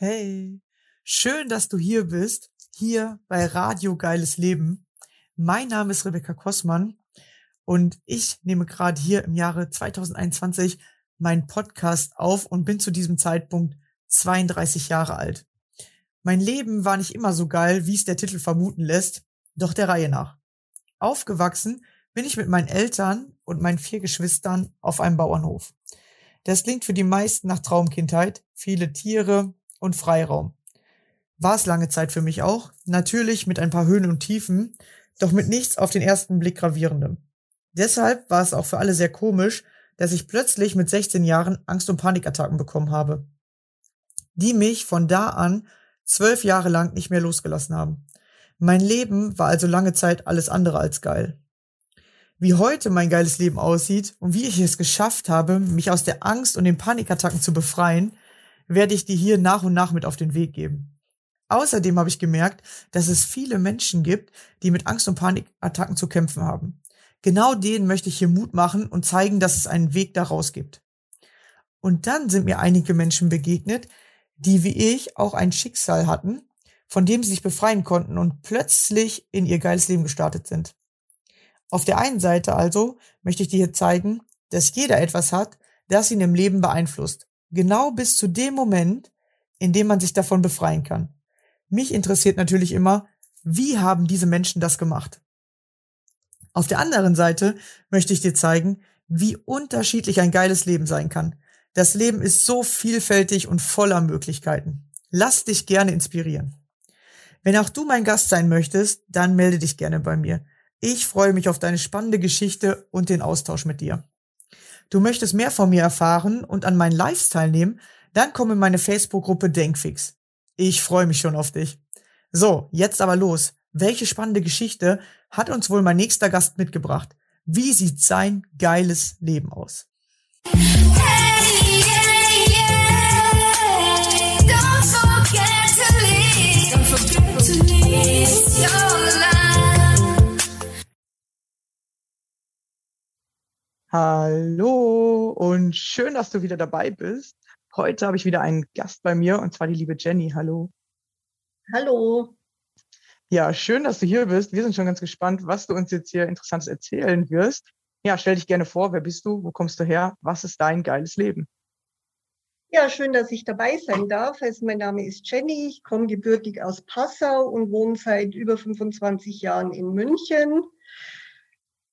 Hey, schön, dass du hier bist, hier bei Radio Geiles Leben. Mein Name ist Rebecca Kossmann und ich nehme gerade hier im Jahre 2021 meinen Podcast auf und bin zu diesem Zeitpunkt 32 Jahre alt. Mein Leben war nicht immer so geil, wie es der Titel vermuten lässt, doch der Reihe nach. Aufgewachsen bin ich mit meinen Eltern und meinen vier Geschwistern auf einem Bauernhof. Das klingt für die meisten nach Traumkindheit, viele Tiere, und Freiraum. War es lange Zeit für mich auch, natürlich mit ein paar Höhen und Tiefen, doch mit nichts auf den ersten Blick gravierendem. Deshalb war es auch für alle sehr komisch, dass ich plötzlich mit 16 Jahren Angst- und Panikattacken bekommen habe, die mich von da an zwölf Jahre lang nicht mehr losgelassen haben. Mein Leben war also lange Zeit alles andere als geil. Wie heute mein geiles Leben aussieht und wie ich es geschafft habe, mich aus der Angst und den Panikattacken zu befreien, werde ich dir hier nach und nach mit auf den Weg geben. Außerdem habe ich gemerkt, dass es viele Menschen gibt, die mit Angst und Panikattacken zu kämpfen haben. Genau denen möchte ich hier Mut machen und zeigen, dass es einen Weg daraus gibt. Und dann sind mir einige Menschen begegnet, die wie ich auch ein Schicksal hatten, von dem sie sich befreien konnten und plötzlich in ihr geiles Leben gestartet sind. Auf der einen Seite also möchte ich dir hier zeigen, dass jeder etwas hat, das ihn im Leben beeinflusst. Genau bis zu dem Moment, in dem man sich davon befreien kann. Mich interessiert natürlich immer, wie haben diese Menschen das gemacht? Auf der anderen Seite möchte ich dir zeigen, wie unterschiedlich ein geiles Leben sein kann. Das Leben ist so vielfältig und voller Möglichkeiten. Lass dich gerne inspirieren. Wenn auch du mein Gast sein möchtest, dann melde dich gerne bei mir. Ich freue mich auf deine spannende Geschichte und den Austausch mit dir du möchtest mehr von mir erfahren und an meinen Lives teilnehmen, dann komm in meine Facebook-Gruppe Denkfix. Ich freue mich schon auf dich. So, jetzt aber los. Welche spannende Geschichte hat uns wohl mein nächster Gast mitgebracht? Wie sieht sein geiles Leben aus? Hey, yeah, yeah. Hallo und schön, dass du wieder dabei bist. Heute habe ich wieder einen Gast bei mir und zwar die liebe Jenny. Hallo. Hallo. Ja, schön, dass du hier bist. Wir sind schon ganz gespannt, was du uns jetzt hier Interessantes erzählen wirst. Ja, stell dich gerne vor. Wer bist du? Wo kommst du her? Was ist dein geiles Leben? Ja, schön, dass ich dabei sein darf. Also mein Name ist Jenny. Ich komme gebürtig aus Passau und wohne seit über 25 Jahren in München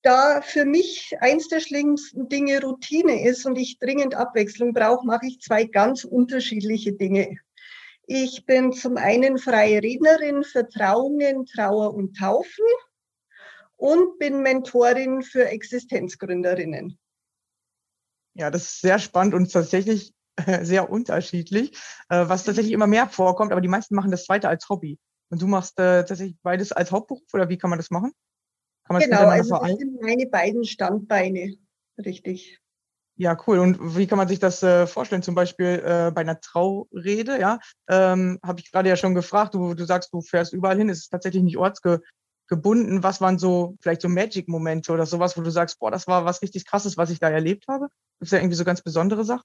da für mich eins der schlimmsten Dinge Routine ist und ich dringend Abwechslung brauche, mache ich zwei ganz unterschiedliche Dinge. Ich bin zum einen freie Rednerin für Trauungen, Trauer und Taufen und bin Mentorin für Existenzgründerinnen. Ja, das ist sehr spannend und tatsächlich sehr unterschiedlich, äh, was tatsächlich immer mehr vorkommt, aber die meisten machen das zweite als Hobby. Und du machst äh, tatsächlich beides als Hauptberuf oder wie kann man das machen? Genau, also das sind meine beiden Standbeine, richtig. Ja, cool. Und wie kann man sich das äh, vorstellen? Zum Beispiel äh, bei einer Traurede, ja, ähm, habe ich gerade ja schon gefragt. Du, du sagst, du fährst überall hin. Es ist tatsächlich nicht ortsgebunden. Was waren so vielleicht so Magic-Momente oder sowas, wo du sagst, boah, das war was richtig Krasses, was ich da erlebt habe? Gibt es da irgendwie so ganz besondere Sachen?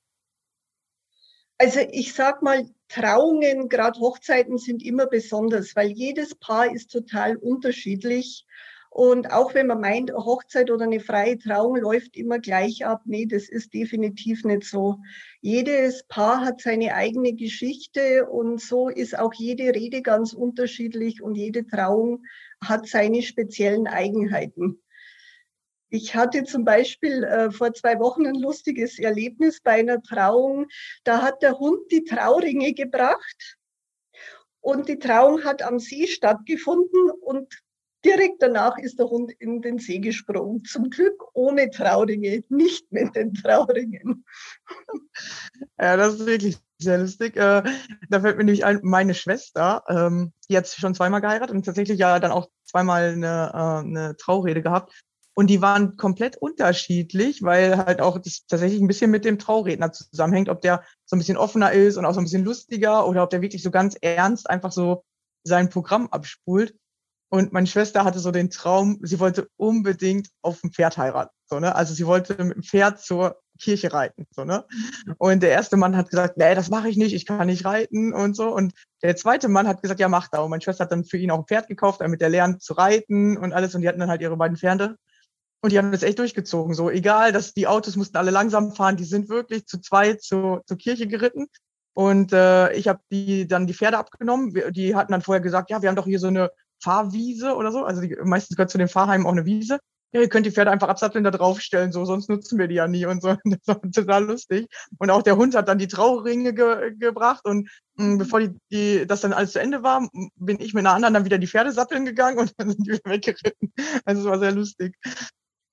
Also ich sag mal, Trauungen, gerade Hochzeiten sind immer besonders, weil jedes Paar ist total unterschiedlich. Und auch wenn man meint, eine Hochzeit oder eine freie Trauung läuft immer gleich ab, nee, das ist definitiv nicht so. Jedes Paar hat seine eigene Geschichte und so ist auch jede Rede ganz unterschiedlich und jede Trauung hat seine speziellen Eigenheiten. Ich hatte zum Beispiel äh, vor zwei Wochen ein lustiges Erlebnis bei einer Trauung. Da hat der Hund die Trauringe gebracht und die Trauung hat am See stattgefunden und Direkt danach ist der Hund in den See gesprungen. Zum Glück ohne Trauringe, nicht mit den Trauringen. Ja, das ist wirklich sehr lustig. Äh, da fällt mir nämlich ein, meine Schwester, ähm, die hat schon zweimal geheiratet und tatsächlich ja dann auch zweimal eine, äh, eine Traurede gehabt. Und die waren komplett unterschiedlich, weil halt auch das tatsächlich ein bisschen mit dem Trauredner zusammenhängt, ob der so ein bisschen offener ist und auch so ein bisschen lustiger oder ob der wirklich so ganz ernst einfach so sein Programm abspult. Und meine Schwester hatte so den Traum, sie wollte unbedingt auf dem Pferd heiraten. So, ne? Also sie wollte mit dem Pferd zur Kirche reiten. So, ne? Und der erste Mann hat gesagt, nee, das mache ich nicht, ich kann nicht reiten und so. Und der zweite Mann hat gesagt, ja, mach da. Und meine Schwester hat dann für ihn auch ein Pferd gekauft, damit er lernt zu reiten und alles. Und die hatten dann halt ihre beiden Pferde. Und die haben das echt durchgezogen. So, egal, dass die Autos mussten alle langsam fahren, die sind wirklich zu zweit zu, zur Kirche geritten. Und äh, ich habe die dann die Pferde abgenommen. Die hatten dann vorher gesagt, ja, wir haben doch hier so eine Fahrwiese oder so. Also die, meistens gehört zu den Fahrheimen auch eine Wiese. Ja, ihr könnt die Pferde einfach absatteln, da draufstellen, so, sonst nutzen wir die ja nie und so. Das war total lustig. Und auch der Hund hat dann die Trauringe ge gebracht und mh, mm, bevor die, die, das dann alles zu Ende war, bin ich mit einer anderen dann wieder die Pferde satteln gegangen und dann sind die weggeritten. Also es war sehr lustig.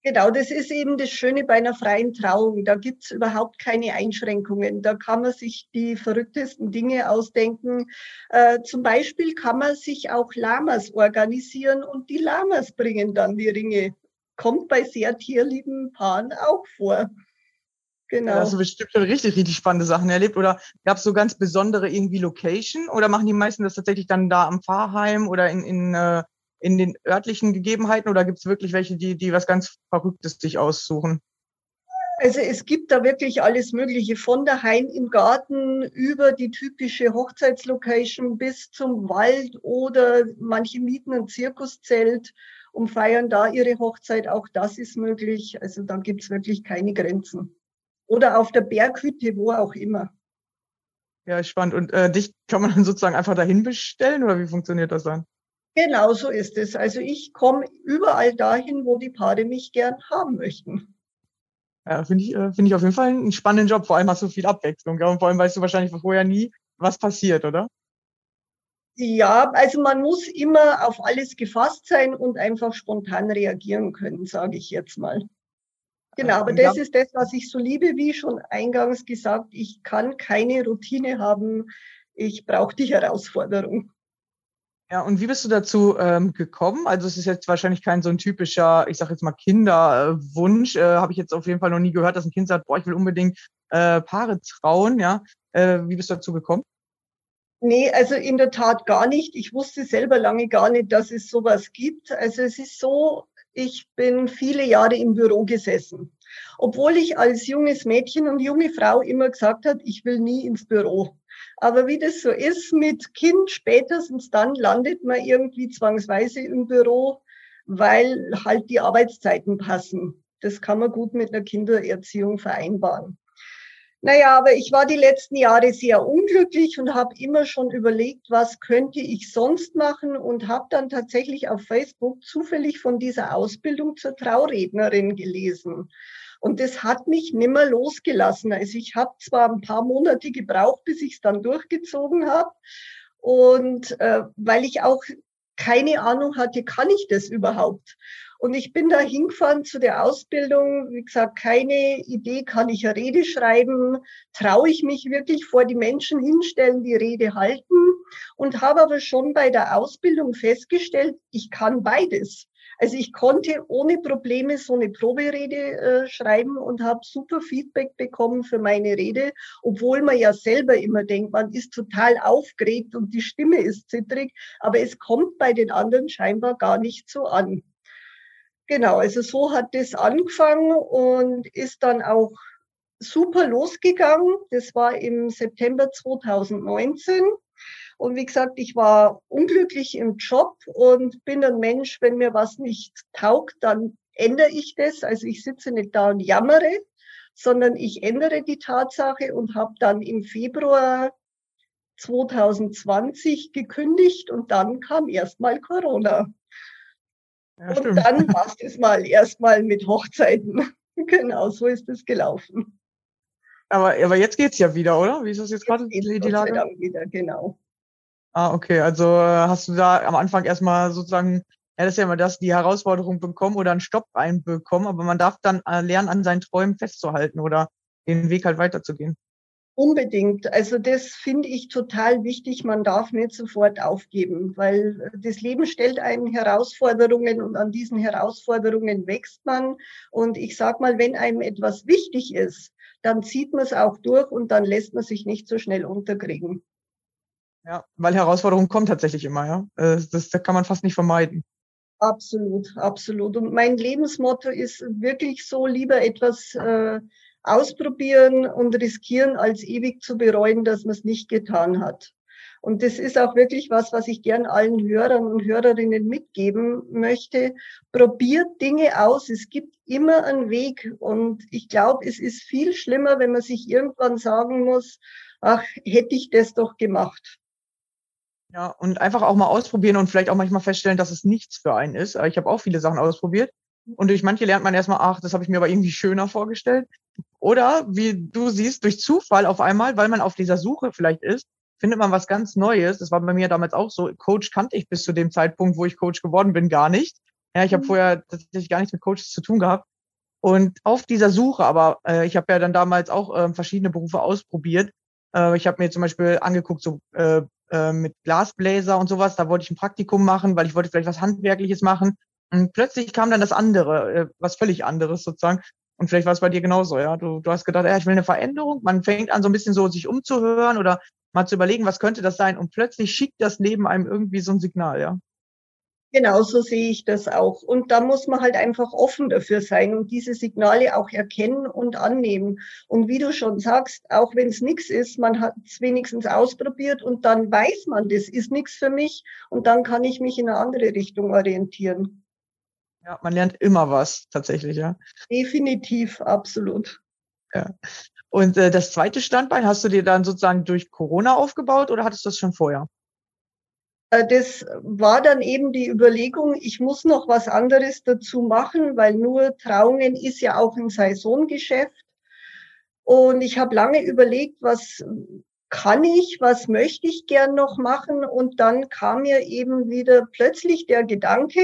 Genau, das ist eben das Schöne bei einer freien Trauung. Da gibt's überhaupt keine Einschränkungen. Da kann man sich die verrücktesten Dinge ausdenken. Äh, zum Beispiel kann man sich auch Lamas organisieren und die Lamas bringen dann die Ringe. Kommt bei sehr tierlieben Paaren auch vor. Genau. Ja, hast du bestimmt schon richtig, richtig spannende Sachen erlebt. Oder gab es so ganz besondere irgendwie Location? Oder machen die meisten das tatsächlich dann da am Pfarrheim oder in, in äh, in den örtlichen Gegebenheiten oder gibt es wirklich welche, die, die was ganz Verrücktes sich aussuchen? Also es gibt da wirklich alles Mögliche, von daheim im Garten über die typische Hochzeitslocation bis zum Wald oder manche mieten ein Zirkuszelt und feiern da ihre Hochzeit. Auch das ist möglich. Also da gibt es wirklich keine Grenzen. Oder auf der Berghütte, wo auch immer. Ja, spannend. Und äh, dich kann man dann sozusagen einfach dahin bestellen oder wie funktioniert das dann? Genau so ist es. Also ich komme überall dahin, wo die Paare mich gern haben möchten. Ja, finde ich, äh, finde ich auf jeden Fall einen spannenden Job. Vor allem hast du viel Abwechslung. Ja? Und vor allem weißt du wahrscheinlich vorher nie, was passiert, oder? Ja, also man muss immer auf alles gefasst sein und einfach spontan reagieren können, sage ich jetzt mal. Genau, aber das ist das, was ich so liebe, wie schon eingangs gesagt, ich kann keine Routine haben, ich brauche die Herausforderung. Ja, und wie bist du dazu ähm, gekommen? Also es ist jetzt wahrscheinlich kein so ein typischer, ich sage jetzt mal Kinderwunsch. Äh, Habe ich jetzt auf jeden Fall noch nie gehört, dass ein Kind sagt, boah, ich will unbedingt äh, Paare trauen. Ja, äh, wie bist du dazu gekommen? Nee, also in der Tat gar nicht. Ich wusste selber lange gar nicht, dass es sowas gibt. Also es ist so, ich bin viele Jahre im Büro gesessen. Obwohl ich als junges Mädchen und junge Frau immer gesagt hat, ich will nie ins Büro. Aber wie das so ist mit Kind, spätestens dann landet man irgendwie zwangsweise im Büro, weil halt die Arbeitszeiten passen. Das kann man gut mit einer Kindererziehung vereinbaren. Naja, aber ich war die letzten Jahre sehr unglücklich und habe immer schon überlegt, was könnte ich sonst machen und habe dann tatsächlich auf Facebook zufällig von dieser Ausbildung zur Traurednerin gelesen. Und das hat mich nimmer losgelassen. Also ich habe zwar ein paar Monate gebraucht, bis ich es dann durchgezogen habe. Und äh, weil ich auch keine Ahnung hatte, kann ich das überhaupt? Und ich bin da hingefahren zu der Ausbildung. Wie gesagt, keine Idee, kann ich eine Rede schreiben? Traue ich mich wirklich vor die Menschen hinstellen, die Rede halten? Und habe aber schon bei der Ausbildung festgestellt, ich kann beides. Also ich konnte ohne Probleme so eine Proberede äh, schreiben und habe super Feedback bekommen für meine Rede, obwohl man ja selber immer denkt, man ist total aufgeregt und die Stimme ist zittrig, aber es kommt bei den anderen scheinbar gar nicht so an. Genau, also so hat das angefangen und ist dann auch super losgegangen. Das war im September 2019. Und wie gesagt, ich war unglücklich im Job und bin ein Mensch, wenn mir was nicht taugt, dann ändere ich das. Also ich sitze nicht da und jammere, sondern ich ändere die Tatsache und habe dann im Februar 2020 gekündigt und dann kam erstmal Corona. Ja, und dann war es mal erstmal mit Hochzeiten. genau, so ist es gelaufen. Aber, aber jetzt geht's ja wieder, oder? Wie ist das jetzt, gerade? Die, die Lage? wieder, genau. Ah, okay. Also hast du da am Anfang erstmal sozusagen, ja, das ist ja immer das, die Herausforderung bekommen oder einen Stopp reinbekommen, aber man darf dann äh, lernen, an seinen Träumen festzuhalten oder den Weg halt weiterzugehen. Unbedingt. Also das finde ich total wichtig. Man darf nicht sofort aufgeben, weil äh, das Leben stellt einen Herausforderungen und an diesen Herausforderungen wächst man. Und ich sag mal, wenn einem etwas wichtig ist, dann zieht man es auch durch und dann lässt man sich nicht so schnell unterkriegen. Ja, weil Herausforderungen kommen tatsächlich immer, ja. Äh, das, das kann man fast nicht vermeiden. Absolut, absolut. Und mein Lebensmotto ist wirklich so, lieber etwas äh, ausprobieren und riskieren, als ewig zu bereuen, dass man es nicht getan hat. Und das ist auch wirklich was, was ich gern allen Hörern und Hörerinnen mitgeben möchte. Probiert Dinge aus. Es gibt immer einen Weg. Und ich glaube, es ist viel schlimmer, wenn man sich irgendwann sagen muss, ach, hätte ich das doch gemacht. Ja, und einfach auch mal ausprobieren und vielleicht auch manchmal feststellen, dass es nichts für einen ist. Ich habe auch viele Sachen ausprobiert. Und durch manche lernt man erstmal, ach, das habe ich mir aber irgendwie schöner vorgestellt. Oder wie du siehst, durch Zufall auf einmal, weil man auf dieser Suche vielleicht ist, findet man was ganz Neues. Das war bei mir damals auch so. Coach kannte ich bis zu dem Zeitpunkt, wo ich Coach geworden bin, gar nicht. Ja, ich habe mhm. vorher tatsächlich gar nichts mit Coaches zu tun gehabt. Und auf dieser Suche, aber äh, ich habe ja dann damals auch äh, verschiedene Berufe ausprobiert. Äh, ich habe mir zum Beispiel angeguckt, so äh, äh, mit Glasbläser und sowas, da wollte ich ein Praktikum machen, weil ich wollte vielleicht was Handwerkliches machen. Und plötzlich kam dann das andere, äh, was völlig anderes sozusagen. Und vielleicht war es bei dir genauso, ja. Du, du hast gedacht, ja, ich will eine Veränderung. Man fängt an, so ein bisschen so sich umzuhören oder mal zu überlegen, was könnte das sein? Und plötzlich schickt das Leben einem irgendwie so ein Signal, ja. Genau, so sehe ich das auch. Und da muss man halt einfach offen dafür sein und diese Signale auch erkennen und annehmen. Und wie du schon sagst, auch wenn es nichts ist, man hat es wenigstens ausprobiert und dann weiß man, das ist nichts für mich und dann kann ich mich in eine andere Richtung orientieren. Ja, man lernt immer was tatsächlich, ja. Definitiv, absolut. Ja. Und äh, das zweite Standbein hast du dir dann sozusagen durch Corona aufgebaut oder hattest du das schon vorher? Äh, das war dann eben die Überlegung, ich muss noch was anderes dazu machen, weil nur Trauungen ist ja auch ein Saisongeschäft. Und ich habe lange überlegt, was kann ich, was möchte ich gern noch machen? Und dann kam mir eben wieder plötzlich der Gedanke,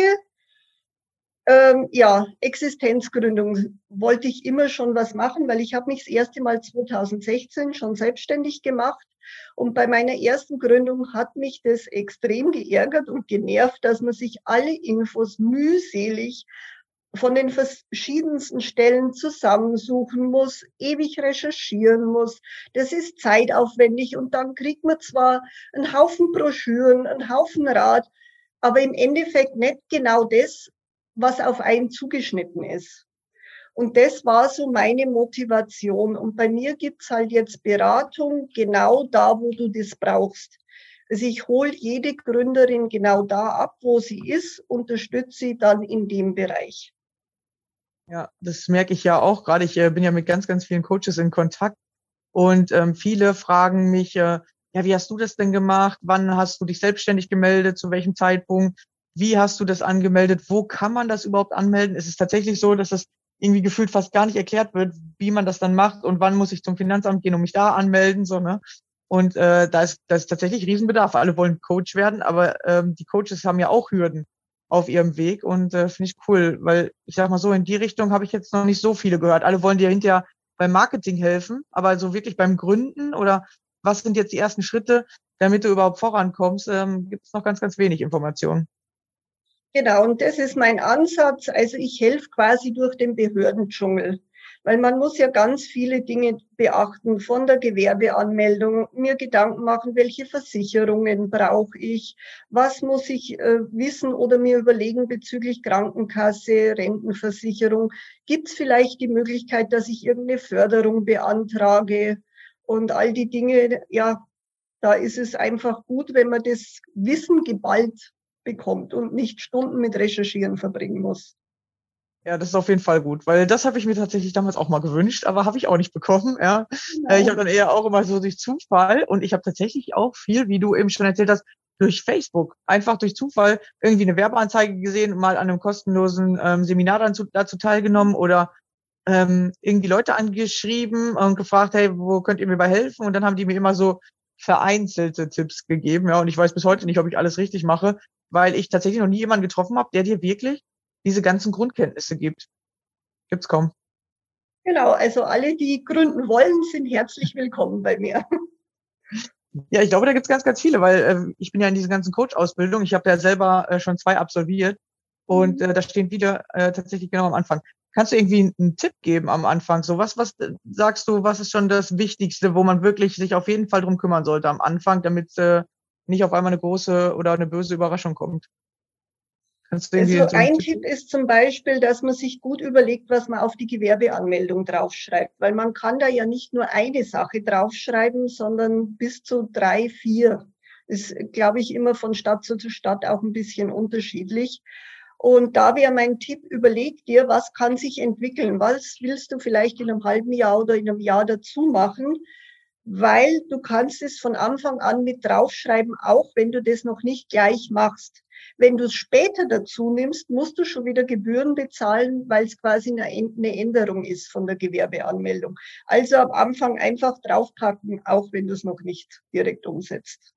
ähm, ja, Existenzgründung wollte ich immer schon was machen, weil ich habe mich das erste Mal 2016 schon selbstständig gemacht. Und bei meiner ersten Gründung hat mich das extrem geärgert und genervt, dass man sich alle Infos mühselig von den verschiedensten Stellen zusammensuchen muss, ewig recherchieren muss. Das ist zeitaufwendig und dann kriegt man zwar einen Haufen Broschüren, einen Haufen Rat, aber im Endeffekt nicht genau das, was auf einen zugeschnitten ist. Und das war so meine Motivation. Und bei mir gibt's halt jetzt Beratung genau da, wo du das brauchst. Also ich hole jede Gründerin genau da ab, wo sie ist, unterstütze sie dann in dem Bereich. Ja, das merke ich ja auch gerade. Ich äh, bin ja mit ganz, ganz vielen Coaches in Kontakt und ähm, viele fragen mich, äh, ja, wie hast du das denn gemacht? Wann hast du dich selbstständig gemeldet? Zu welchem Zeitpunkt? Wie hast du das angemeldet? Wo kann man das überhaupt anmelden? Es ist tatsächlich so, dass es irgendwie gefühlt fast gar nicht erklärt wird, wie man das dann macht und wann muss ich zum Finanzamt gehen und mich da anmelden, so, ne? Und äh, da ist, da ist tatsächlich Riesenbedarf. Alle wollen Coach werden, aber ähm, die Coaches haben ja auch Hürden auf ihrem Weg und äh, finde ich cool, weil ich sag mal so, in die Richtung habe ich jetzt noch nicht so viele gehört. Alle wollen dir hinterher beim Marketing helfen, aber so wirklich beim Gründen oder was sind jetzt die ersten Schritte, damit du überhaupt vorankommst, ähm, gibt es noch ganz, ganz wenig Informationen. Genau, und das ist mein Ansatz. Also ich helfe quasi durch den Behördendschungel, weil man muss ja ganz viele Dinge beachten, von der Gewerbeanmeldung, mir Gedanken machen, welche Versicherungen brauche ich, was muss ich äh, wissen oder mir überlegen bezüglich Krankenkasse, Rentenversicherung. Gibt es vielleicht die Möglichkeit, dass ich irgendeine Förderung beantrage und all die Dinge, ja, da ist es einfach gut, wenn man das Wissen geballt bekommt und nicht Stunden mit Recherchieren verbringen muss. Ja, das ist auf jeden Fall gut, weil das habe ich mir tatsächlich damals auch mal gewünscht, aber habe ich auch nicht bekommen. Ja, genau. ich habe dann eher auch immer so durch Zufall und ich habe tatsächlich auch viel, wie du eben schon erzählt hast, durch Facebook einfach durch Zufall irgendwie eine Werbeanzeige gesehen, mal an einem kostenlosen ähm, Seminar dann zu, dazu teilgenommen oder ähm, irgendwie Leute angeschrieben und gefragt, hey, wo könnt ihr mir bei helfen? Und dann haben die mir immer so vereinzelte Tipps gegeben, ja, und ich weiß bis heute nicht, ob ich alles richtig mache, weil ich tatsächlich noch nie jemanden getroffen habe, der dir wirklich diese ganzen Grundkenntnisse gibt. Gibt's kaum. Genau, also alle, die gründen wollen, sind herzlich willkommen bei mir. Ja, ich glaube, da gibt's ganz, ganz viele, weil äh, ich bin ja in dieser ganzen Coach-Ausbildung. Ich habe ja selber äh, schon zwei absolviert und mhm. äh, da stehen viele äh, tatsächlich genau am Anfang. Kannst du irgendwie einen Tipp geben am Anfang? So was, was äh, sagst du, was ist schon das Wichtigste, wo man wirklich sich auf jeden Fall drum kümmern sollte am Anfang, damit äh, nicht auf einmal eine große oder eine böse Überraschung kommt. Also ein Tipp ist zum Beispiel, dass man sich gut überlegt, was man auf die Gewerbeanmeldung draufschreibt, weil man kann da ja nicht nur eine Sache draufschreiben, sondern bis zu drei, vier. Ist, glaube ich, immer von Stadt zu Stadt auch ein bisschen unterschiedlich. Und da wäre mein Tipp, überleg dir, was kann sich entwickeln? Was willst du vielleicht in einem halben Jahr oder in einem Jahr dazu machen? Weil du kannst es von Anfang an mit draufschreiben, auch wenn du das noch nicht gleich machst. Wenn du es später dazu nimmst, musst du schon wieder Gebühren bezahlen, weil es quasi eine, Änderung ist von der Gewerbeanmeldung. Also am Anfang einfach draufpacken, auch wenn du es noch nicht direkt umsetzt.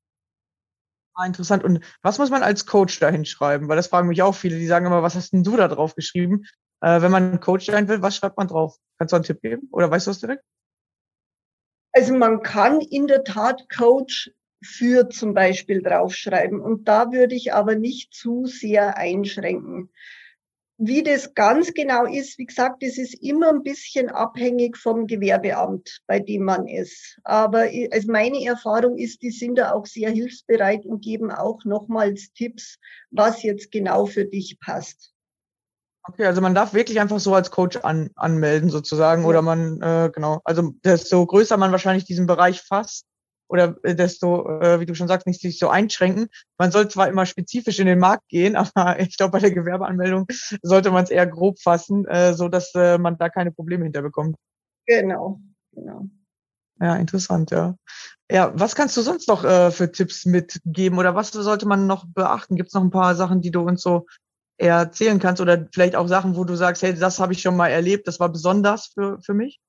Ah, interessant. Und was muss man als Coach da hinschreiben? Weil das fragen mich auch viele, die sagen immer, was hast denn du da drauf geschrieben? Äh, wenn man Coach sein will, was schreibt man drauf? Kannst du einen Tipp geben? Oder weißt du das direkt? Also man kann in der Tat Coach für zum Beispiel draufschreiben. Und da würde ich aber nicht zu sehr einschränken. Wie das ganz genau ist, wie gesagt, es ist immer ein bisschen abhängig vom Gewerbeamt, bei dem man ist. Aber also meine Erfahrung ist, die sind da auch sehr hilfsbereit und geben auch nochmals Tipps, was jetzt genau für dich passt. Okay, also man darf wirklich einfach so als Coach an, anmelden sozusagen ja. oder man, äh, genau, also desto größer man wahrscheinlich diesen Bereich fasst, oder äh, desto, äh, wie du schon sagst, nicht sich so einschränken. Man soll zwar immer spezifisch in den Markt gehen, aber ich glaube, bei der Gewerbeanmeldung sollte man es eher grob fassen, äh, so dass äh, man da keine Probleme hinterbekommt. Genau, genau. Ja, interessant, ja. Ja, was kannst du sonst noch äh, für Tipps mitgeben oder was sollte man noch beachten? Gibt es noch ein paar Sachen, die du uns so erzählen kannst oder vielleicht auch Sachen, wo du sagst, hey, das habe ich schon mal erlebt, das war besonders für, für mich?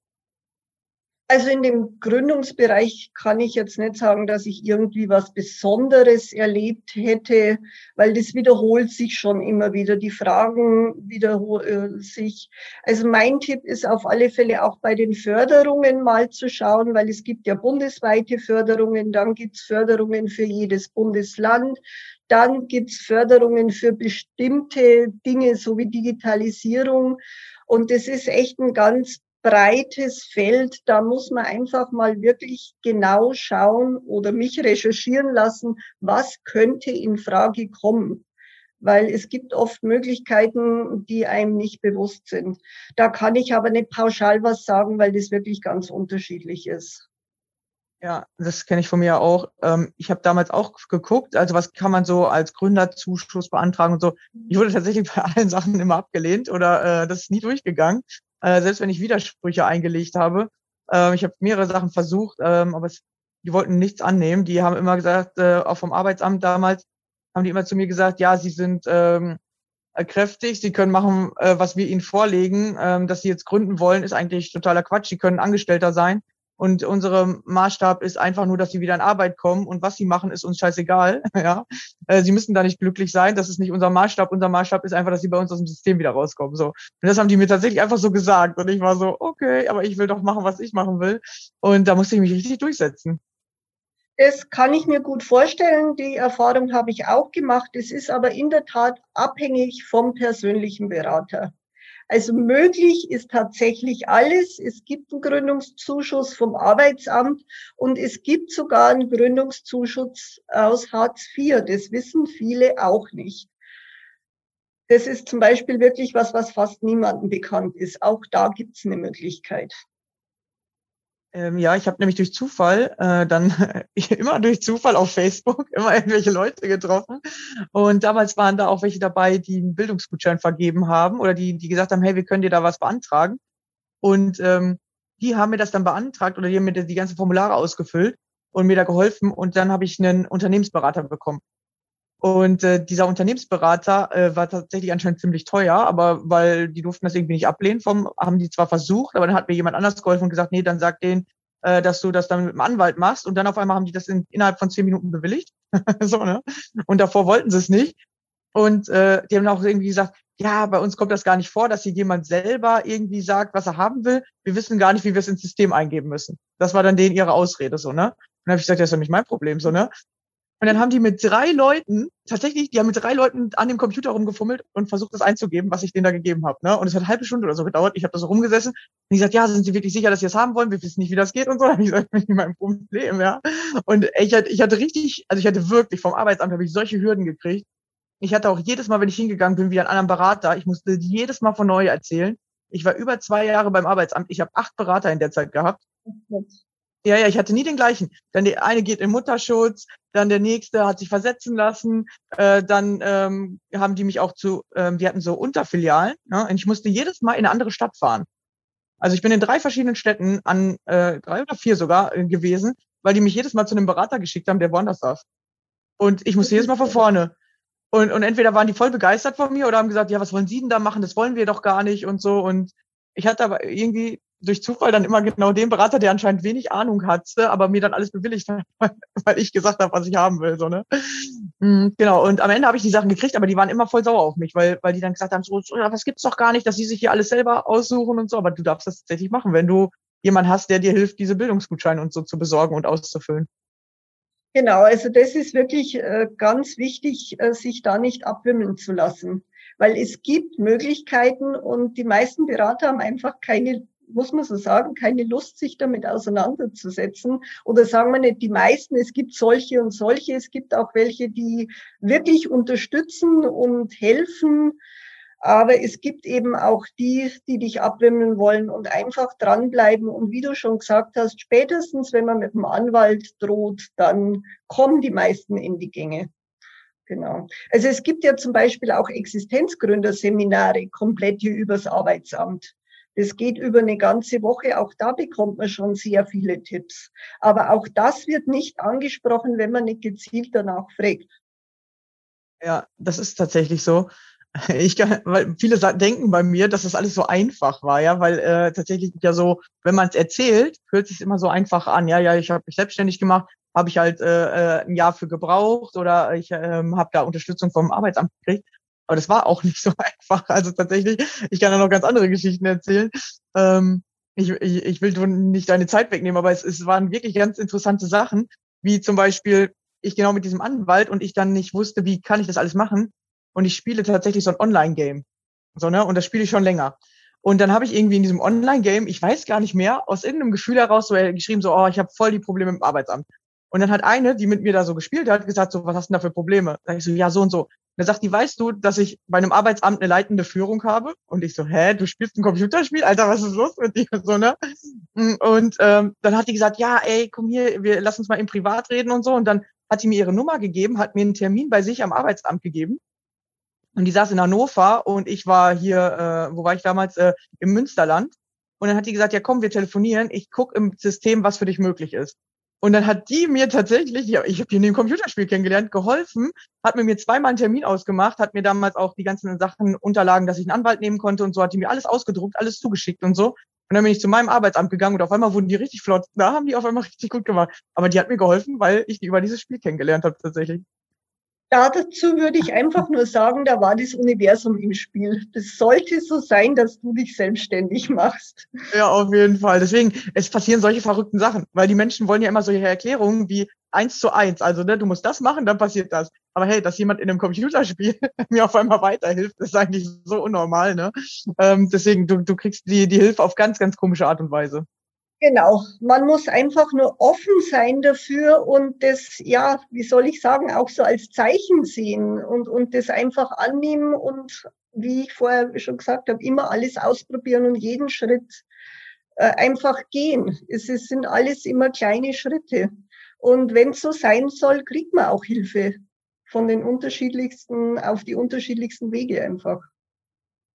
Also in dem Gründungsbereich kann ich jetzt nicht sagen, dass ich irgendwie was Besonderes erlebt hätte, weil das wiederholt sich schon immer wieder. Die Fragen wiederholen sich. Also mein Tipp ist auf alle Fälle auch bei den Förderungen mal zu schauen, weil es gibt ja bundesweite Förderungen, dann gibt's Förderungen für jedes Bundesland. Dann gibt's Förderungen für bestimmte Dinge, so wie Digitalisierung. Und das ist echt ein ganz breites Feld. Da muss man einfach mal wirklich genau schauen oder mich recherchieren lassen, was könnte in Frage kommen. Weil es gibt oft Möglichkeiten, die einem nicht bewusst sind. Da kann ich aber nicht pauschal was sagen, weil das wirklich ganz unterschiedlich ist. Ja, das kenne ich von mir auch. Ähm, ich habe damals auch geguckt, also was kann man so als Gründerzuschuss beantragen und so. Ich wurde tatsächlich bei allen Sachen immer abgelehnt oder äh, das ist nie durchgegangen äh, selbst wenn ich Widersprüche eingelegt habe. Äh, ich habe mehrere Sachen versucht, ähm, aber es, die wollten nichts annehmen. Die haben immer gesagt, äh, auch vom Arbeitsamt damals, haben die immer zu mir gesagt, ja, sie sind ähm, kräftig, sie können machen, äh, was wir ihnen vorlegen. Ähm, dass sie jetzt gründen wollen, ist eigentlich totaler Quatsch. Sie können Angestellter sein. Und unsere Maßstab ist einfach nur, dass sie wieder in Arbeit kommen und was sie machen, ist uns scheißegal. ja, äh, sie müssen da nicht glücklich sein. Das ist nicht unser Maßstab. Unser Maßstab ist einfach, dass sie bei uns aus dem System wieder rauskommen. So und das haben die mir tatsächlich einfach so gesagt und ich war so, okay, aber ich will doch machen, was ich machen will. Und da musste ich mich richtig durchsetzen. Das kann ich mir gut vorstellen. Die Erfahrung habe ich auch gemacht. Es ist aber in der Tat abhängig vom persönlichen Berater. Also möglich ist tatsächlich alles. Es gibt einen Gründungszuschuss vom Arbeitsamt und es gibt sogar einen Gründungszuschuss aus Hartz IV. Das wissen viele auch nicht. Das ist zum Beispiel wirklich was, was fast niemandem bekannt ist. Auch da gibt es eine Möglichkeit. Ähm, ja, ich habe nämlich durch Zufall, äh, dann immer durch Zufall auf Facebook, immer irgendwelche Leute getroffen. Und damals waren da auch welche dabei, die einen Bildungsgutschein vergeben haben oder die, die gesagt haben, hey, wir können dir da was beantragen. Und ähm, die haben mir das dann beantragt oder die haben mir die ganzen Formulare ausgefüllt und mir da geholfen. Und dann habe ich einen Unternehmensberater bekommen. Und äh, dieser Unternehmensberater äh, war tatsächlich anscheinend ziemlich teuer, aber weil die durften das irgendwie nicht ablehnen, vom, haben die zwar versucht, aber dann hat mir jemand anders geholfen und gesagt, nee, dann sag denen, äh, dass du das dann mit dem Anwalt machst. Und dann auf einmal haben die das in, innerhalb von zehn Minuten bewilligt. so, ne? Und davor wollten sie es nicht. Und äh, die haben auch irgendwie gesagt, ja, bei uns kommt das gar nicht vor, dass hier jemand selber irgendwie sagt, was er haben will. Wir wissen gar nicht, wie wir es ins System eingeben müssen. Das war dann denen ihre Ausrede, so, ne? Dann habe ich gesagt, das ist doch nicht mein Problem, so, ne? Und dann haben die mit drei Leuten, tatsächlich, die haben mit drei Leuten an dem Computer rumgefummelt und versucht, das einzugeben, was ich denen da gegeben habe. Ne? Und es hat eine halbe Stunde oder so gedauert. Ich habe da so rumgesessen und die gesagt, ja, sind Sie wirklich sicher, dass Sie es das haben wollen? Wir wissen nicht, wie das geht und so. Habe ich gesagt, nicht mein Problem, ja. Und ich hatte, ich hatte richtig, also ich hatte wirklich vom Arbeitsamt habe ich solche Hürden gekriegt. Ich hatte auch jedes Mal, wenn ich hingegangen bin, wie ein anderen Berater, ich musste jedes Mal von neu erzählen. Ich war über zwei Jahre beim Arbeitsamt. Ich habe acht Berater in der Zeit gehabt. Ja, ja, ich hatte nie den gleichen. Dann der eine geht in Mutterschutz, dann der nächste hat sich versetzen lassen, äh, dann ähm, haben die mich auch zu, ähm, die hatten so Unterfilialen. Ne? Und ich musste jedes Mal in eine andere Stadt fahren. Also ich bin in drei verschiedenen Städten an äh, drei oder vier sogar äh, gewesen, weil die mich jedes Mal zu einem Berater geschickt haben, der woanders saß. Und ich musste jedes Mal von vorne. Und, und entweder waren die voll begeistert von mir oder haben gesagt, ja, was wollen Sie denn da machen? Das wollen wir doch gar nicht und so. Und ich hatte aber irgendwie durch Zufall dann immer genau den Berater, der anscheinend wenig Ahnung hatte, aber mir dann alles bewilligt hat, weil ich gesagt habe, was ich haben will. So, ne? Mhm, genau, und am Ende habe ich die Sachen gekriegt, aber die waren immer voll sauer auf mich, weil, weil die dann gesagt haben, so, was gibt's doch gar nicht, dass sie sich hier alles selber aussuchen und so, aber du darfst das tatsächlich machen, wenn du jemand hast, der dir hilft, diese Bildungsgutscheine und so zu besorgen und auszufüllen. Genau, also das ist wirklich äh, ganz wichtig, äh, sich da nicht abwimmeln zu lassen, weil es gibt Möglichkeiten und die meisten Berater haben einfach keine muss man so sagen, keine Lust, sich damit auseinanderzusetzen. Oder sagen wir nicht die meisten, es gibt solche und solche, es gibt auch welche, die wirklich unterstützen und helfen. Aber es gibt eben auch die, die dich abwimmeln wollen und einfach dranbleiben. Und wie du schon gesagt hast, spätestens wenn man mit dem Anwalt droht, dann kommen die meisten in die Gänge. Genau. Also es gibt ja zum Beispiel auch Existenzgründerseminare komplett hier übers Arbeitsamt. Das geht über eine ganze Woche. Auch da bekommt man schon sehr viele Tipps. Aber auch das wird nicht angesprochen, wenn man nicht gezielt danach fragt. Ja, das ist tatsächlich so. Ich kann, weil viele denken bei mir, dass das alles so einfach war, ja, weil äh, tatsächlich ja so, wenn man es erzählt, hört sich immer so einfach an. Ja, ja, ich habe mich selbstständig gemacht, habe ich halt äh, äh ein Jahr für gebraucht oder ich äh, habe da Unterstützung vom Arbeitsamt gekriegt. Aber das war auch nicht so einfach. Also tatsächlich, ich kann da noch ganz andere Geschichten erzählen. Ähm, ich, ich, ich will nicht deine Zeit wegnehmen, aber es, es waren wirklich ganz interessante Sachen, wie zum Beispiel ich genau mit diesem Anwalt und ich dann nicht wusste, wie kann ich das alles machen. Und ich spiele tatsächlich so ein Online-Game. So, ne? Und das spiele ich schon länger. Und dann habe ich irgendwie in diesem Online-Game, ich weiß gar nicht mehr, aus irgendeinem Gefühl heraus so geschrieben, so, oh, ich habe voll die Probleme dem Arbeitsamt. Und dann hat eine, die mit mir da so gespielt hat, gesagt, so, was hast du denn da für Probleme? Da ich so, ja, so und so. Und sagt die, weißt du, dass ich bei einem Arbeitsamt eine leitende Führung habe? Und ich so, hä, du spielst ein Computerspiel? Alter, was ist los mit dir? So, ne? Und ähm, dann hat die gesagt, ja, ey, komm hier, wir lass uns mal im Privat reden und so. Und dann hat die mir ihre Nummer gegeben, hat mir einen Termin bei sich am Arbeitsamt gegeben. Und die saß in Hannover und ich war hier, äh, wo war ich damals? Äh, Im Münsterland. Und dann hat die gesagt, ja komm, wir telefonieren, ich guck im System, was für dich möglich ist. Und dann hat die mir tatsächlich, ich habe hier in dem Computerspiel kennengelernt, geholfen, hat mir mir zweimal einen Termin ausgemacht, hat mir damals auch die ganzen Sachen Unterlagen, dass ich einen Anwalt nehmen konnte und so, hat die mir alles ausgedruckt, alles zugeschickt und so. Und dann bin ich zu meinem Arbeitsamt gegangen und auf einmal wurden die richtig flott. Da haben die auf einmal richtig gut gemacht. Aber die hat mir geholfen, weil ich die über dieses Spiel kennengelernt habe tatsächlich. Ja, dazu würde ich einfach nur sagen, da war das Universum im Spiel. Das sollte so sein, dass du dich selbstständig machst. Ja, auf jeden Fall. Deswegen, es passieren solche verrückten Sachen, weil die Menschen wollen ja immer solche Erklärungen wie eins zu eins. Also, ne, du musst das machen, dann passiert das. Aber hey, dass jemand in einem Computerspiel mir auf einmal weiterhilft, ist eigentlich so unnormal, ne? Ähm, deswegen, du, du kriegst die, die Hilfe auf ganz, ganz komische Art und Weise. Genau, man muss einfach nur offen sein dafür und das, ja, wie soll ich sagen, auch so als Zeichen sehen und, und das einfach annehmen und, wie ich vorher schon gesagt habe, immer alles ausprobieren und jeden Schritt äh, einfach gehen. Es, es sind alles immer kleine Schritte. Und wenn es so sein soll, kriegt man auch Hilfe von den unterschiedlichsten, auf die unterschiedlichsten Wege einfach.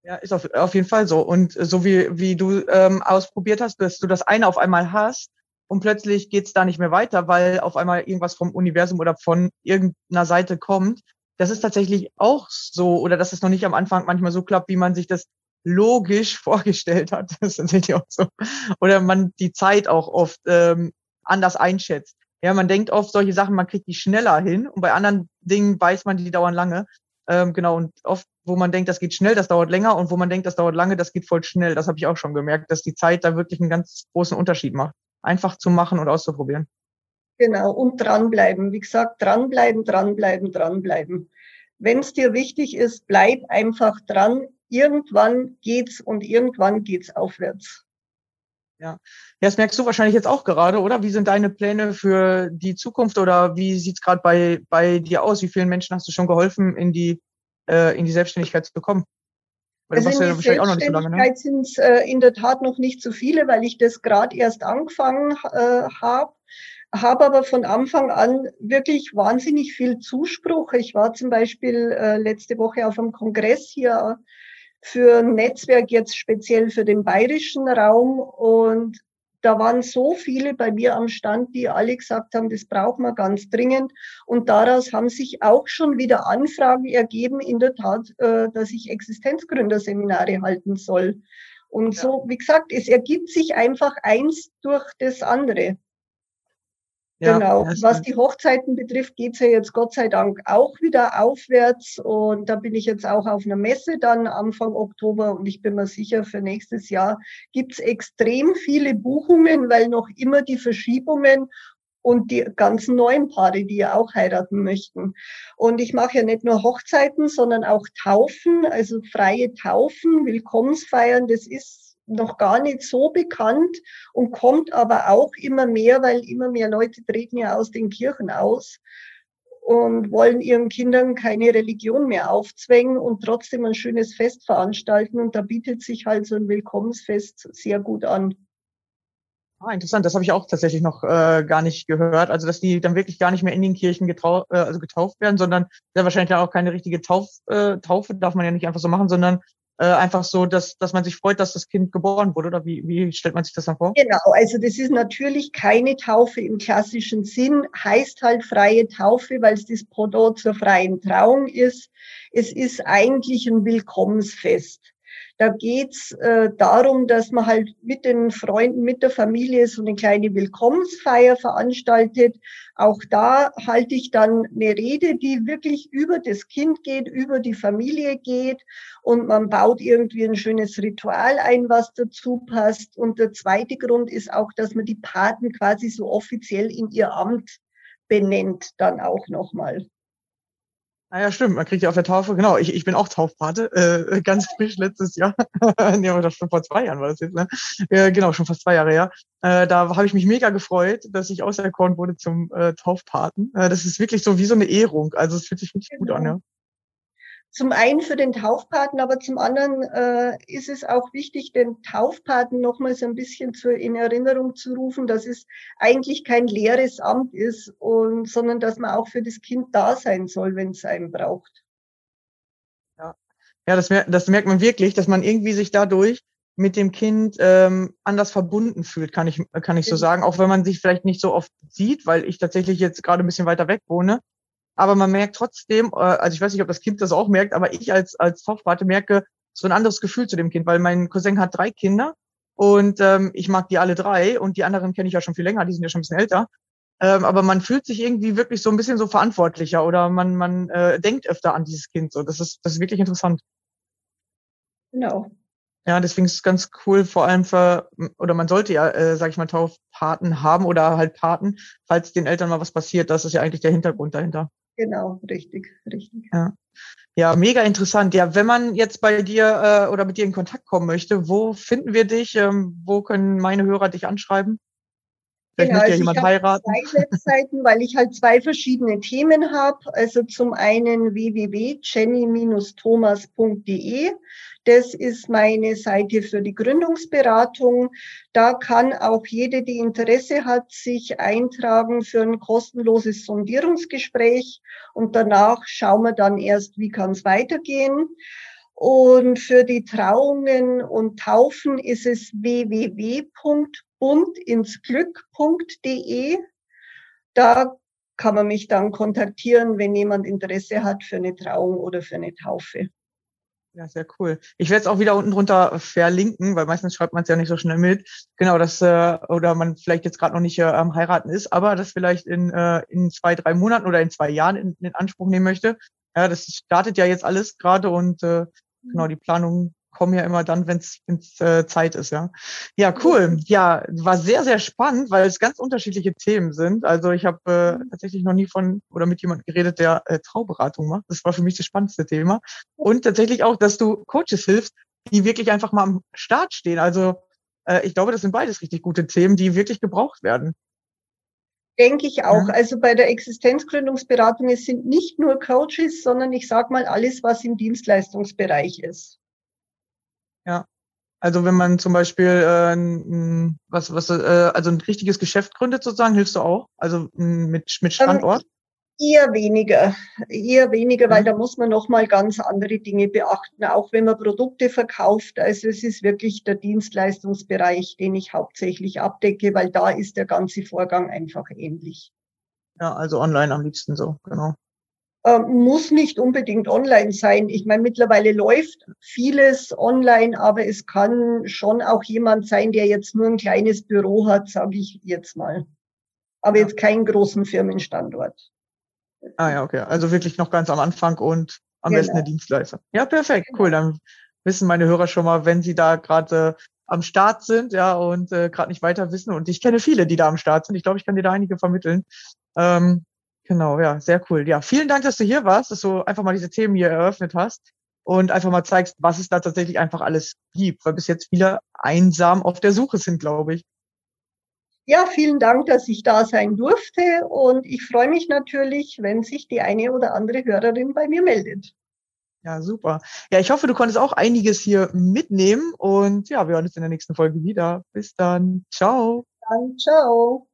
Ja, ist auf, auf jeden Fall so. Und so wie, wie du ähm, ausprobiert hast, dass du das eine auf einmal hast und plötzlich geht's da nicht mehr weiter, weil auf einmal irgendwas vom Universum oder von irgendeiner Seite kommt. Das ist tatsächlich auch so, oder dass es noch nicht am Anfang manchmal so klappt, wie man sich das logisch vorgestellt hat. Das ist tatsächlich auch so. Oder man die Zeit auch oft ähm, anders einschätzt. Ja, man denkt oft solche Sachen, man kriegt die schneller hin und bei anderen Dingen weiß man, die dauern lange. Ähm, genau, und oft wo man denkt, das geht schnell, das dauert länger und wo man denkt, das dauert lange, das geht voll schnell. Das habe ich auch schon gemerkt, dass die Zeit da wirklich einen ganz großen Unterschied macht. Einfach zu machen und auszuprobieren. Genau, und dranbleiben. Wie gesagt, dranbleiben, dranbleiben, dranbleiben. Wenn es dir wichtig ist, bleib einfach dran. Irgendwann geht's und irgendwann geht's aufwärts. Ja. ja, das merkst du wahrscheinlich jetzt auch gerade, oder? Wie sind deine Pläne für die Zukunft oder wie sieht's gerade bei, bei dir aus? Wie vielen Menschen hast du schon geholfen, in die äh, in die Selbstständigkeit zu kommen? Weil also in ja die auch noch nicht so lange, ne? sind es äh, in der Tat noch nicht so viele, weil ich das gerade erst angefangen äh, habe. Habe aber von Anfang an wirklich wahnsinnig viel Zuspruch. Ich war zum Beispiel äh, letzte Woche auf einem Kongress hier für ein Netzwerk jetzt speziell für den bayerischen Raum und da waren so viele bei mir am Stand, die alle gesagt haben, das brauchen wir ganz dringend. Und daraus haben sich auch schon wieder Anfragen ergeben, in der Tat, äh, dass ich Existenzgründerseminare halten soll. Und so, wie gesagt, es ergibt sich einfach eins durch das andere. Ja, genau. Was die Hochzeiten betrifft, geht's ja jetzt Gott sei Dank auch wieder aufwärts. Und da bin ich jetzt auch auf einer Messe dann Anfang Oktober. Und ich bin mir sicher, für nächstes Jahr gibt's extrem viele Buchungen, weil noch immer die Verschiebungen und die ganzen neuen Paare, die ja auch heiraten möchten. Und ich mache ja nicht nur Hochzeiten, sondern auch Taufen, also freie Taufen, Willkommensfeiern. Das ist noch gar nicht so bekannt und kommt aber auch immer mehr, weil immer mehr Leute treten ja aus den Kirchen aus und wollen ihren Kindern keine Religion mehr aufzwängen und trotzdem ein schönes Fest veranstalten. Und da bietet sich halt so ein Willkommensfest sehr gut an. Ah, interessant. Das habe ich auch tatsächlich noch äh, gar nicht gehört. Also, dass die dann wirklich gar nicht mehr in den Kirchen getrau äh, also getauft werden, sondern sehr wahrscheinlich auch keine richtige Tauf, äh, Taufe darf man ja nicht einfach so machen, sondern äh, einfach so, dass, dass man sich freut, dass das Kind geboren wurde? Oder wie, wie stellt man sich das dann vor? Genau, also das ist natürlich keine Taufe im klassischen Sinn, heißt halt freie Taufe, weil es das Pendant zur freien Trauung ist. Es ist eigentlich ein Willkommensfest. Da geht's äh, darum, dass man halt mit den Freunden, mit der Familie so eine kleine Willkommensfeier veranstaltet. Auch da halte ich dann eine Rede, die wirklich über das Kind geht, über die Familie geht. Und man baut irgendwie ein schönes Ritual ein, was dazu passt. Und der zweite Grund ist auch, dass man die Paten quasi so offiziell in ihr Amt benennt, dann auch nochmal. Ah ja, stimmt. Man kriegt ja auf der Taufe, genau, ich, ich bin auch Taufpate, äh, ganz frisch letztes Jahr. nee, aber das schon vor zwei Jahren war das jetzt, ne? Äh, genau, schon fast zwei Jahre her. Äh, da habe ich mich mega gefreut, dass ich auserkoren wurde zum äh, Taufpaten. Äh, das ist wirklich so wie so eine Ehrung. Also es fühlt sich richtig genau. gut an, genau. ja zum einen für den Taufpaten, aber zum anderen äh, ist es auch wichtig, den Taufpaten nochmals ein bisschen zu, in Erinnerung zu rufen, dass es eigentlich kein leeres Amt ist, und, sondern dass man auch für das Kind da sein soll, wenn es einen braucht. Ja, ja das, das merkt man wirklich, dass man irgendwie sich dadurch mit dem Kind ähm, anders verbunden fühlt, kann ich, kann ich so sagen. Auch wenn man sich vielleicht nicht so oft sieht, weil ich tatsächlich jetzt gerade ein bisschen weiter weg wohne aber man merkt trotzdem, äh, also ich weiß nicht, ob das Kind das auch merkt, aber ich als, als Taufpate merke so ein anderes Gefühl zu dem Kind, weil mein Cousin hat drei Kinder und ähm, ich mag die alle drei und die anderen kenne ich ja schon viel länger, die sind ja schon ein bisschen älter. Ähm, aber man fühlt sich irgendwie wirklich so ein bisschen so verantwortlicher oder man, man äh, denkt öfter an dieses Kind. So, das ist, das ist wirklich interessant. Genau. Ja, deswegen ist es ganz cool, vor allem für, oder man sollte ja, äh, sag ich mal, Taufpaten haben oder halt Paten, falls den Eltern mal was passiert. Das ist ja eigentlich der Hintergrund dahinter. Genau, richtig, richtig. Ja. ja, mega interessant. Ja, wenn man jetzt bei dir äh, oder mit dir in Kontakt kommen möchte, wo finden wir dich? Ähm, wo können meine Hörer dich anschreiben? Vielleicht genau, also jemand ich heiraten. Zwei Webseiten, weil ich halt zwei verschiedene Themen habe. Also zum einen www.jenny-thomas.de. Das ist meine Seite für die Gründungsberatung. Da kann auch jede, die Interesse hat, sich eintragen für ein kostenloses Sondierungsgespräch. Und danach schauen wir dann erst, wie kann es weitergehen. Und für die Trauungen und Taufen ist es www bundinsglück.de. Da kann man mich dann kontaktieren, wenn jemand Interesse hat für eine Trauung oder für eine Taufe. Ja, sehr cool. Ich werde es auch wieder unten drunter verlinken, weil meistens schreibt man es ja nicht so schnell mit. Genau, dass äh, oder man vielleicht jetzt gerade noch nicht äh, am heiraten ist, aber das vielleicht in, äh, in zwei, drei Monaten oder in zwei Jahren in, in Anspruch nehmen möchte. Ja, das startet ja jetzt alles gerade und äh, genau die Planung kommen ja immer dann, wenn es äh, Zeit ist, ja. Ja, cool. Ja, war sehr, sehr spannend, weil es ganz unterschiedliche Themen sind. Also ich habe äh, mhm. tatsächlich noch nie von oder mit jemandem geredet, der äh, Trauberatung macht. Das war für mich das spannendste Thema. Und tatsächlich auch, dass du Coaches hilfst, die wirklich einfach mal am Start stehen. Also äh, ich glaube, das sind beides richtig gute Themen, die wirklich gebraucht werden. Denke ich auch. Ja. Also bei der Existenzgründungsberatung, es sind nicht nur Coaches, sondern ich sage mal alles, was im Dienstleistungsbereich ist. Ja. Also wenn man zum Beispiel äh, was, was, äh, also ein richtiges Geschäft gründet sozusagen, hilfst du auch? Also mit, mit ähm, Standort? Ähm, Eher weniger, eher weniger, weil mhm. da muss man noch mal ganz andere Dinge beachten, auch wenn man Produkte verkauft. Also es ist wirklich der Dienstleistungsbereich, den ich hauptsächlich abdecke, weil da ist der ganze Vorgang einfach ähnlich. Ja, also online am liebsten so, genau. Ähm, muss nicht unbedingt online sein. Ich meine, mittlerweile läuft vieles online, aber es kann schon auch jemand sein, der jetzt nur ein kleines Büro hat, sage ich jetzt mal. Aber ja. jetzt keinen großen Firmenstandort. Ah ja, okay. Also wirklich noch ganz am Anfang und am genau. besten eine Dienstleister. Ja, perfekt, cool. Genau. Dann wissen meine Hörer schon mal, wenn sie da gerade äh, am Start sind, ja, und äh, gerade nicht weiter wissen. Und ich kenne viele, die da am Start sind. Ich glaube, ich kann dir da einige vermitteln. Ähm, genau, ja, sehr cool. Ja, vielen Dank, dass du hier warst, dass du einfach mal diese Themen hier eröffnet hast und einfach mal zeigst, was es da tatsächlich einfach alles gibt, weil bis jetzt viele einsam auf der Suche sind, glaube ich. Ja, vielen Dank, dass ich da sein durfte und ich freue mich natürlich, wenn sich die eine oder andere Hörerin bei mir meldet. Ja, super. Ja, ich hoffe, du konntest auch einiges hier mitnehmen und ja, wir hören uns in der nächsten Folge wieder. Bis dann. Ciao. Dann, ciao.